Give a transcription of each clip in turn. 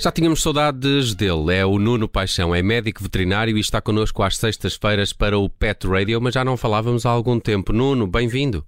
Já tínhamos saudades dele. É o Nuno Paixão, é médico veterinário e está connosco às sextas-feiras para o Pet Radio, mas já não falávamos há algum tempo. Nuno, bem-vindo.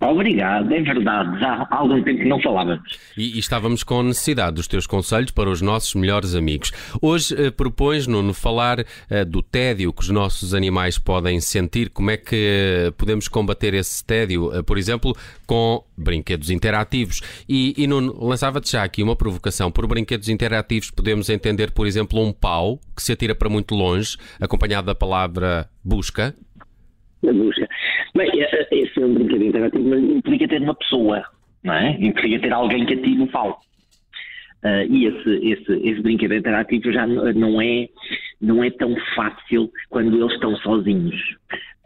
Obrigado, é verdade, já há algum tempo que não falávamos. E, e, estávamos com necessidade dos teus conselhos para os nossos melhores amigos. Hoje eh, propões, Nuno, falar eh, do tédio que os nossos animais podem sentir, como é que eh, podemos combater esse tédio, eh, por exemplo, com brinquedos interativos. E, e Nuno, lançava-te já aqui uma provocação. Por brinquedos interativos podemos entender, por exemplo, um pau que se atira para muito longe, acompanhado da palavra busca. Busca. Bem, é, é, esse é um brinquedo interativo, mas implica ter uma pessoa, não é? Implica ter alguém que atire o pau. Uh, e esse, esse, esse brinquedo interativo já não é, não é tão fácil quando eles estão sozinhos.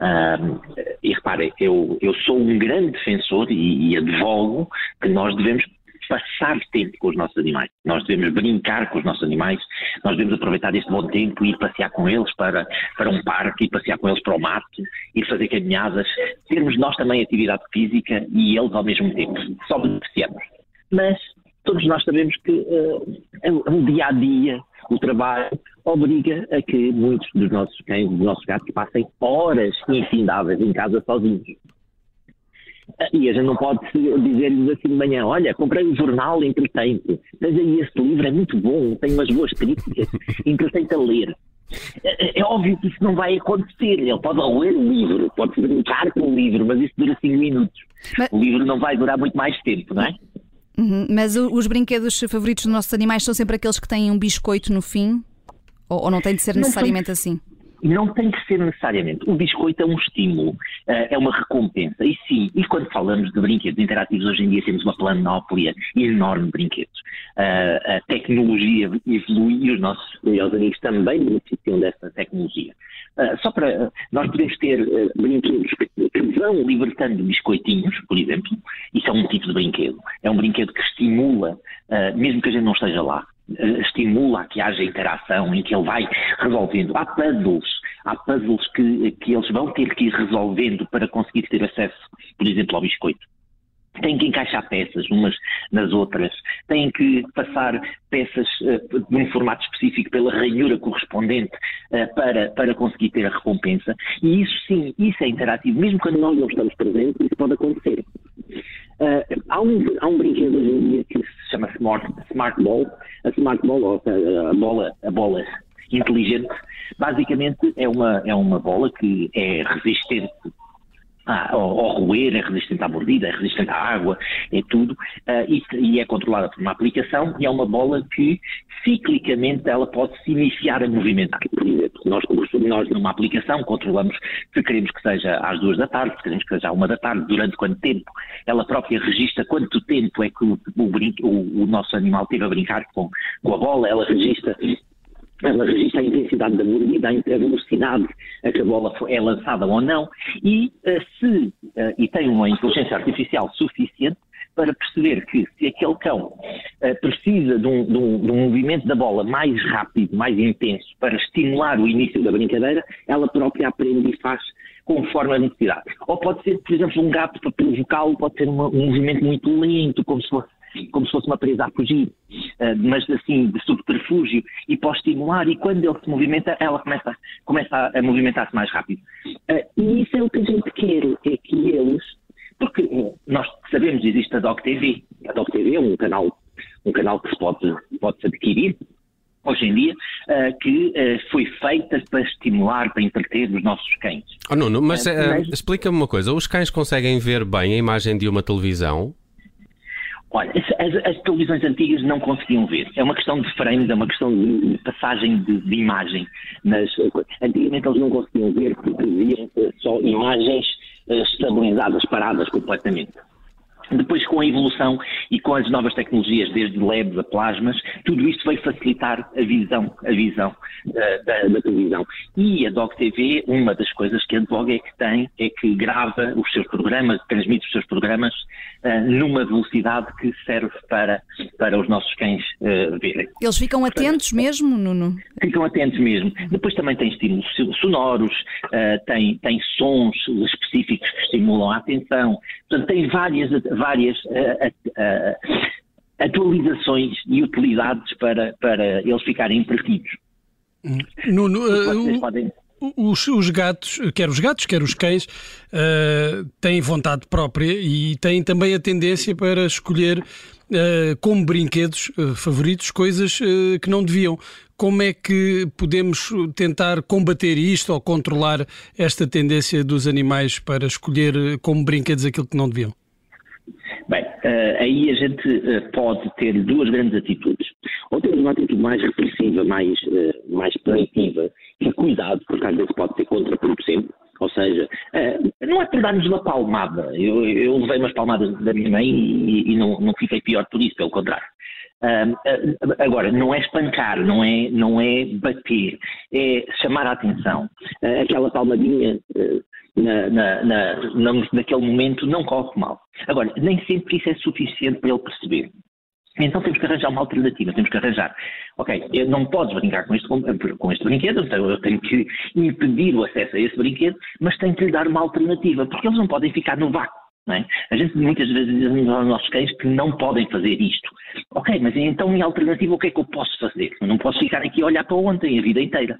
Uh, e reparem, eu, eu sou um grande defensor e, e advogo que nós devemos passar tempo com os nossos animais. Nós devemos brincar com os nossos animais, nós devemos aproveitar este bom tempo e ir passear com eles para, para um parque, ir passear com eles para o mato, ir fazer caminhadas, termos nós também atividade física e eles ao mesmo tempo. Só beneficiamos. Mas todos nós sabemos que uh, o dia a dia, o trabalho, obriga a que muitos dos nossos cães, dos nossos gatos, passem horas infindáveis em casa sozinhos. E a gente não pode dizer-lhes assim de manhã: olha, comprei um jornal, entretém-te. Tens aí este livro, é muito bom, tem umas boas críticas, entretém-te a ler. É, é, óbvio que isso não vai acontecer. Ele pode ler o livro, pode brincar com o livro, mas isso dura 5 minutos. Mas... O livro não vai durar muito mais tempo, não é? Uhum, mas os brinquedos favoritos dos nossos animais são sempre aqueles que têm um biscoito no fim? Ou, ou não tem de ser necessariamente assim? Não tem que ser necessariamente. O biscoito é um estímulo, eh, é uma recompensa. E sim, e quando falamos de brinquedos interativos, hoje em dia temos uma panóplia enorme de brinquedos. Eh, a tecnologia evolui e os nossos melhores amigos também beneficiam dessa tecnologia. Uh, só para. Nós podemos ter brinquedos que vão libertando biscoitinhos, por exemplo. Isso é um tipo de brinquedo. É um brinquedo que estimula, mesmo que a gente não esteja lá, estimula a que haja interação, em que ele vai resolvendo. Há puzzles, há puzzles que, que eles vão ter que ir resolvendo para conseguir ter acesso, por exemplo, ao biscoito têm que encaixar peças umas nas outras, têm que passar peças uh, num formato específico pela ranhura correspondente uh, para, para conseguir ter a recompensa. E isso sim, isso é interativo. Mesmo quando nós não estamos presentes, isso pode acontecer. Uh, há, um, há um brinquedo hoje em dia que se chama Smart, Smart Ball. A Smart Ball, ou a, a bola, a bola inteligente, basicamente é uma, é uma bola que é resistente ah, ao, roer, é resistente à mordida, é resistente à água, é tudo, uh, e, e, é controlada por uma aplicação e é uma bola que ciclicamente ela pode se iniciar a movimentar. Nós, nós numa aplicação controlamos se queremos que seja às duas da tarde, se queremos que seja à uma da tarde, durante quanto tempo, ela própria registra quanto tempo é que o, o, o, o nosso animal teve a brincar com, com a bola, ela registra ela registra a intensidade da mordida, a velocidade a que a bola é lançada ou não, e eh, se eh, e tem uma inteligência artificial suficiente para perceber que se aquele cão uh, precisa de um, de, um, de um, movimento da bola mais rápido, mais intenso, para estimular o início da brincadeira, ela própria aprende e faz conforme a necessidade. Ou pode ser, por exemplo, um gato para provocá-lo, pode ser um movimento muito lento, como se fosse como se fosse uma presa a fugir, uh, mas assim, de subterfúgio, e pode estimular, e quando ele se movimenta, ela começa, começa a, movimentar-se mais rápido. Uh, e isso é o que a gente quer, é que eles, porque uh, nós sabemos que existe a Dog TV, a Dog TV é um canal, um canal que se pode, pode -se adquirir, hoje em dia, uh, que uh, foi feita para estimular, para entreter os nossos cães. Oh, Nuno, mas, uh, mas... explica-me uma coisa: os cães conseguem ver bem a imagem de uma televisão? Olha, as, as, televisões antigas não conseguiam ver. É uma questão de frames, é uma questão de passagem de, de imagem. Nas, antigamente eles não conseguiam ver porque viam só imagens estabilizadas, paradas completamente. Depois, com a evolução e com as novas tecnologias, desde LEDs a plasmas, tudo isto vai facilitar a visão, a visão uh, da, da, televisão. E a Dog TV, uma das coisas que a Dog é que tem, é que grava os seus programas, transmite os seus programas uh, numa velocidade que serve para, para os nossos cães uh, verem. Eles ficam atentos mesmo, Nuno? Ficam atentos mesmo. Depois também tem estímulos sonoros, tem, tem sons específicos que estimulam a atenção. Portanto, tem várias várias uh, uh, atualizações e utilidades para, para eles ficarem entretidos. Nuno, uh, podem... os, os, gatos, quer os gatos, quer os cães, uh, têm vontade própria e têm também a tendência para escolher uh, como brinquedos favoritos coisas que não deviam. Como é que podemos tentar combater isto ou controlar esta tendência dos animais para escolher como brinquedos aquilo que não deviam? Bem, uh, aí a gente uh, pode ter duas grandes atitudes. Ou temos uma atitude mais repressiva, mais, uh, mais punitiva, e cuidado, porque às vezes pode ser contraproducente. Ou seja, não é por dar-nos uma palmada. Eu, eu levei umas palmadas da minha mãe e, e não, não fiquei pior por isso, pelo contrário. agora, não é espancar, não é, não é bater, é chamar a atenção. aquela palmadinha na, na, na, naquele momento não corre mal. Agora, nem sempre isso é suficiente para ele perceber. Então temos que arranjar uma alternativa, temos que arranjar. Ok, eu não podes brincar com este, com este brinquedo, então eu tenho que impedir o acesso a esse brinquedo, mas tenho que lhe dar uma alternativa, porque eles não podem ficar no vácuo. É? A gente muitas vezes diz aos nossos cães que não podem fazer isto. Ok, mas então em alternativa o que é que eu posso fazer? Eu não posso ficar aqui a olhar para ontem a vida inteira.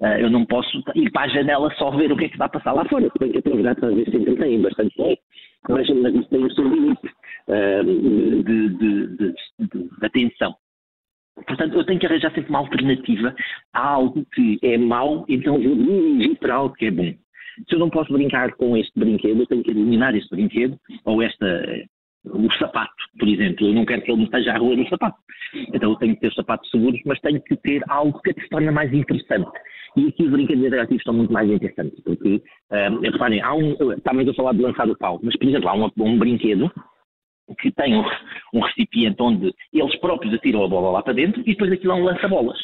Uh, eu não posso ir para a janela só ver o que é que vai passar lá fora. Até os gatos às vezes se entretêm bastante bem, mas, mas tem o seu limite uh, de, de, de, de atenção. Portanto, eu tenho que arranjar sempre uma alternativa a algo que é mau, então vou dirigir para algo que é bom. Se eu não posso brincar com este brinquedo, eu tenho que eliminar este brinquedo ou esta, o sapato, por exemplo. Eu não quero que ele me esteja a rua no sapato. Então eu tenho que ter sapatos seguros, mas tenho que ter algo que se torne mais interessante. E aqui os brinquedos interativos são muito mais interessantes, porque, um, reparem, há um, estávamos a falar de lançar o pau, mas, por exemplo, há um, um brinquedo que tem um, um, recipiente onde eles próprios atiram a bola lá para dentro e depois aquilo é um lança-bolas.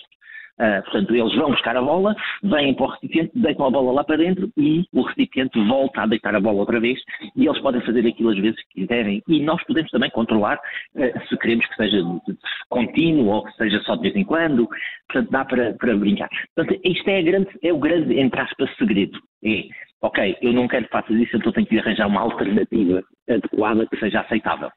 Uh, portanto, eles vão buscar a bola, vêm para o recipiente, deitam a bola lá para dentro e o recipiente volta a deitar a bola outra vez e eles podem fazer aquilo às vezes que quiserem. E nós podemos também controlar uh, se queremos que seja contínuo ou que seja só de vez em quando. Portanto, dá para, para brincar. Portanto, isto é, grande, é o grande, entre aspas, segredo. É, ok, eu não quero que faças isso, então tenho que arranjar uma alternativa adequada que seja aceitável.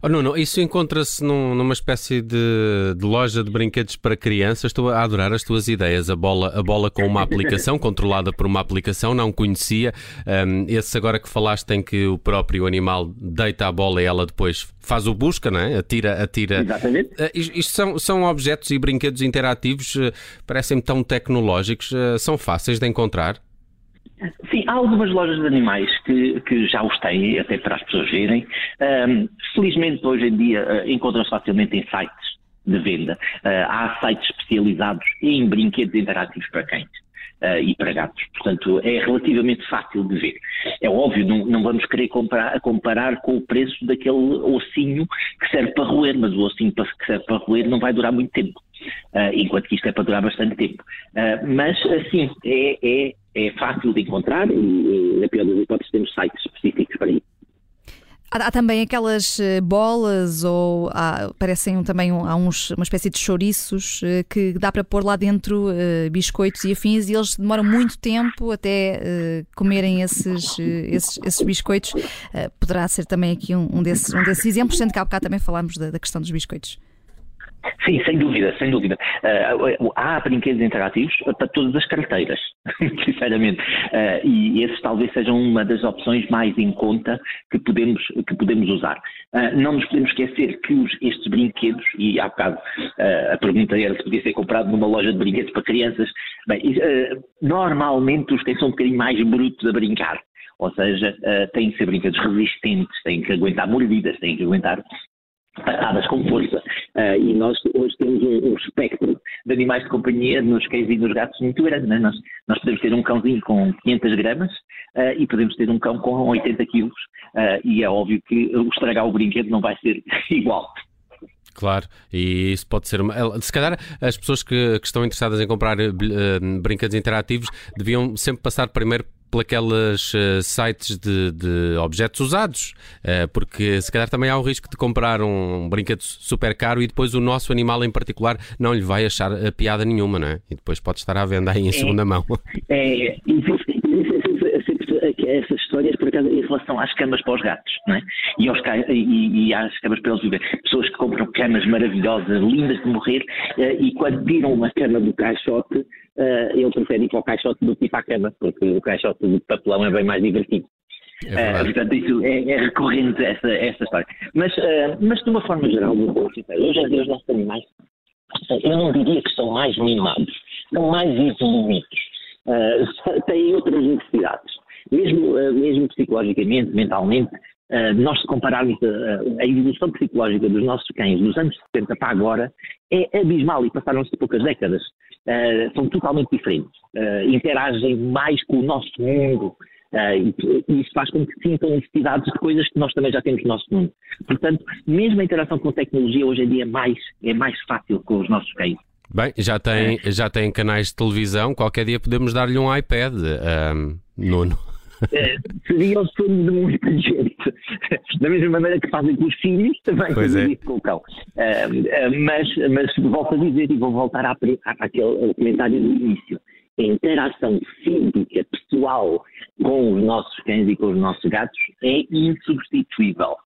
Oh, Nuno, isso encontra-se num, numa espécie de, de, loja de brinquedos para crianças. Estou a adorar as tuas ideias. A bola, a bola com uma aplicação, controlada por uma aplicação, não conhecia. Um, esse agora que falaste em que o próprio animal deita a bola e ela depois faz o busca, não é? Atira, atira. Exatamente. Uh, isto são, são objetos e brinquedos interativos, uh, parecem-me tão tecnológicos, uh, são fáceis de encontrar? Sim, há algumas lojas de animais que, que já os têm, até para as pessoas verem. Um, felizmente, hoje em dia, uh, encontram-se facilmente em sites de venda. Uh, há sites especializados em brinquedos interativos para cães. Uh, e para gatos. Portanto, é relativamente fácil de ver. É óbvio, não, não vamos querer comparar, comparar, com o preço daquele ossinho que serve para roer, mas o ossinho que serve para roer não vai durar muito tempo, uh, enquanto que isto é para durar bastante tempo. Uh, mas, assim, é, é é fácil de encontrar e, e na pior das hipóteses, temos sites específicos para isso. Há, também aquelas eh, bolas ou há, parecem também há uns, uma espécie de chouriços eh, que dá para pôr lá dentro uh, biscoitos e afins e eles demoram muito tempo até uh, comerem esses, esses, esses, biscoitos. poderá ser também aqui um, um, desses, um desses exemplos, sendo que há bocado também falámos da, da questão dos biscoitos. Sim, sem dúvida, sem dúvida. Uh, há brinquedos interativos para todas as carteiras, sinceramente. Uh, e esses talvez sejam uma das opções mais em conta que podemos, que podemos usar. Uh, não nos podemos esquecer que os, estes brinquedos, e há bocado a pergunta era se podia ser comprado numa loja de brinquedos para crianças, bem, normalmente os têm são um bocadinho mais brutos a brincar. Ou seja, têm que ser brinquedos resistentes, têm que aguentar mordidas, têm que aguentar atadas com força. Uh, e nós hoje temos um, um, espectro de animais de companhia nos cães e nos gatos muito grande. Né? Nós, nós podemos ter um cãozinho com 500 gramas uh, e podemos ter um cão com 80 quilos. Uh, e é óbvio que o estragar o brinquedo não vai ser igual. Claro, e isso pode ser. Uma... Se calhar as pessoas que, que estão interessadas em comprar uh, brinquedos interativos deviam sempre passar primeiro pelos uh, sites de, de, objetos usados, uh, porque se calhar também há o risco de comprar um brinquedo super caro e depois o nosso animal em particular não lhe vai achar a piada nenhuma, não é? E depois pode estar à venda aí em é, segunda mão. É, essas histórias, por acaso, em relação às camas para os gatos, não é? E, aos, e, e às camas para eles viverem. Pessoas que compram camas maravilhosas, lindas de morrer, uh, e quando tiram uma cama do caixote, uh, ele prefere ir para o caixote do que para a cama, porque o caixote de papelão é bem mais divertido. É uh, portanto, isso é, é, recorrente essa, essa história. Mas, uh, mas de uma forma geral, hoje em dia os nossos animais, eu não diria que são mais mimados, são mais evoluídos. Uh, têm outras necessidades mesmo, eh, mesmo psicologicamente, mentalmente, Uh, nós se compararmos a, a, evolução psicológica dos nossos cães dos anos 70 para agora, é abismal e passaram-se poucas décadas. Uh, são totalmente diferentes. Uh, interagem mais com o nosso mundo e, e, isso faz com que sintam necessidades de coisas que nós também já temos no nosso mundo. Portanto, mesmo a interação com a tecnologia hoje em dia é mais, é mais fácil com os nossos cães. Bem, já tem, já tem canais de televisão, qualquer dia podemos dar-lhe um iPad, um, Nuno. É, seria o sonho de muita gente. Da mesma maneira que fazem com os filhos, também pois é. com o cão. Uh, mas, mas volto a dizer e vou voltar à, à, àquele comentário do início. A interação física, pessoal, com os nossos cães e com os nossos gatos é insubstituível.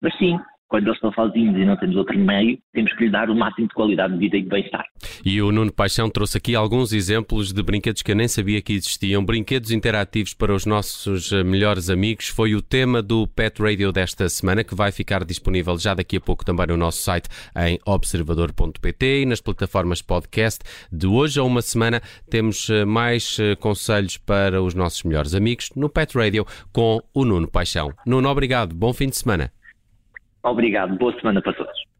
Mas sim, quando eles estão sozinhos e não temos outro meio, temos que lhe dar o máximo de qualidade de vida e de bem-estar. E o Nuno Paixão trouxe aqui alguns exemplos de brinquedos que eu nem sabia que existiam. Brinquedos interativos para os nossos eh, melhores amigos. Foi o tema do Pet Radio desta semana, que vai ficar disponível já daqui a pouco também no nosso site em observador.pt e nas plataformas podcast. De hoje a uma semana temos eh, mais eh, conselhos para os nossos melhores amigos no Pet Radio com o Nuno Paixão. Nuno, obrigado. Bom fim de semana. Obrigado. Boa semana para todos.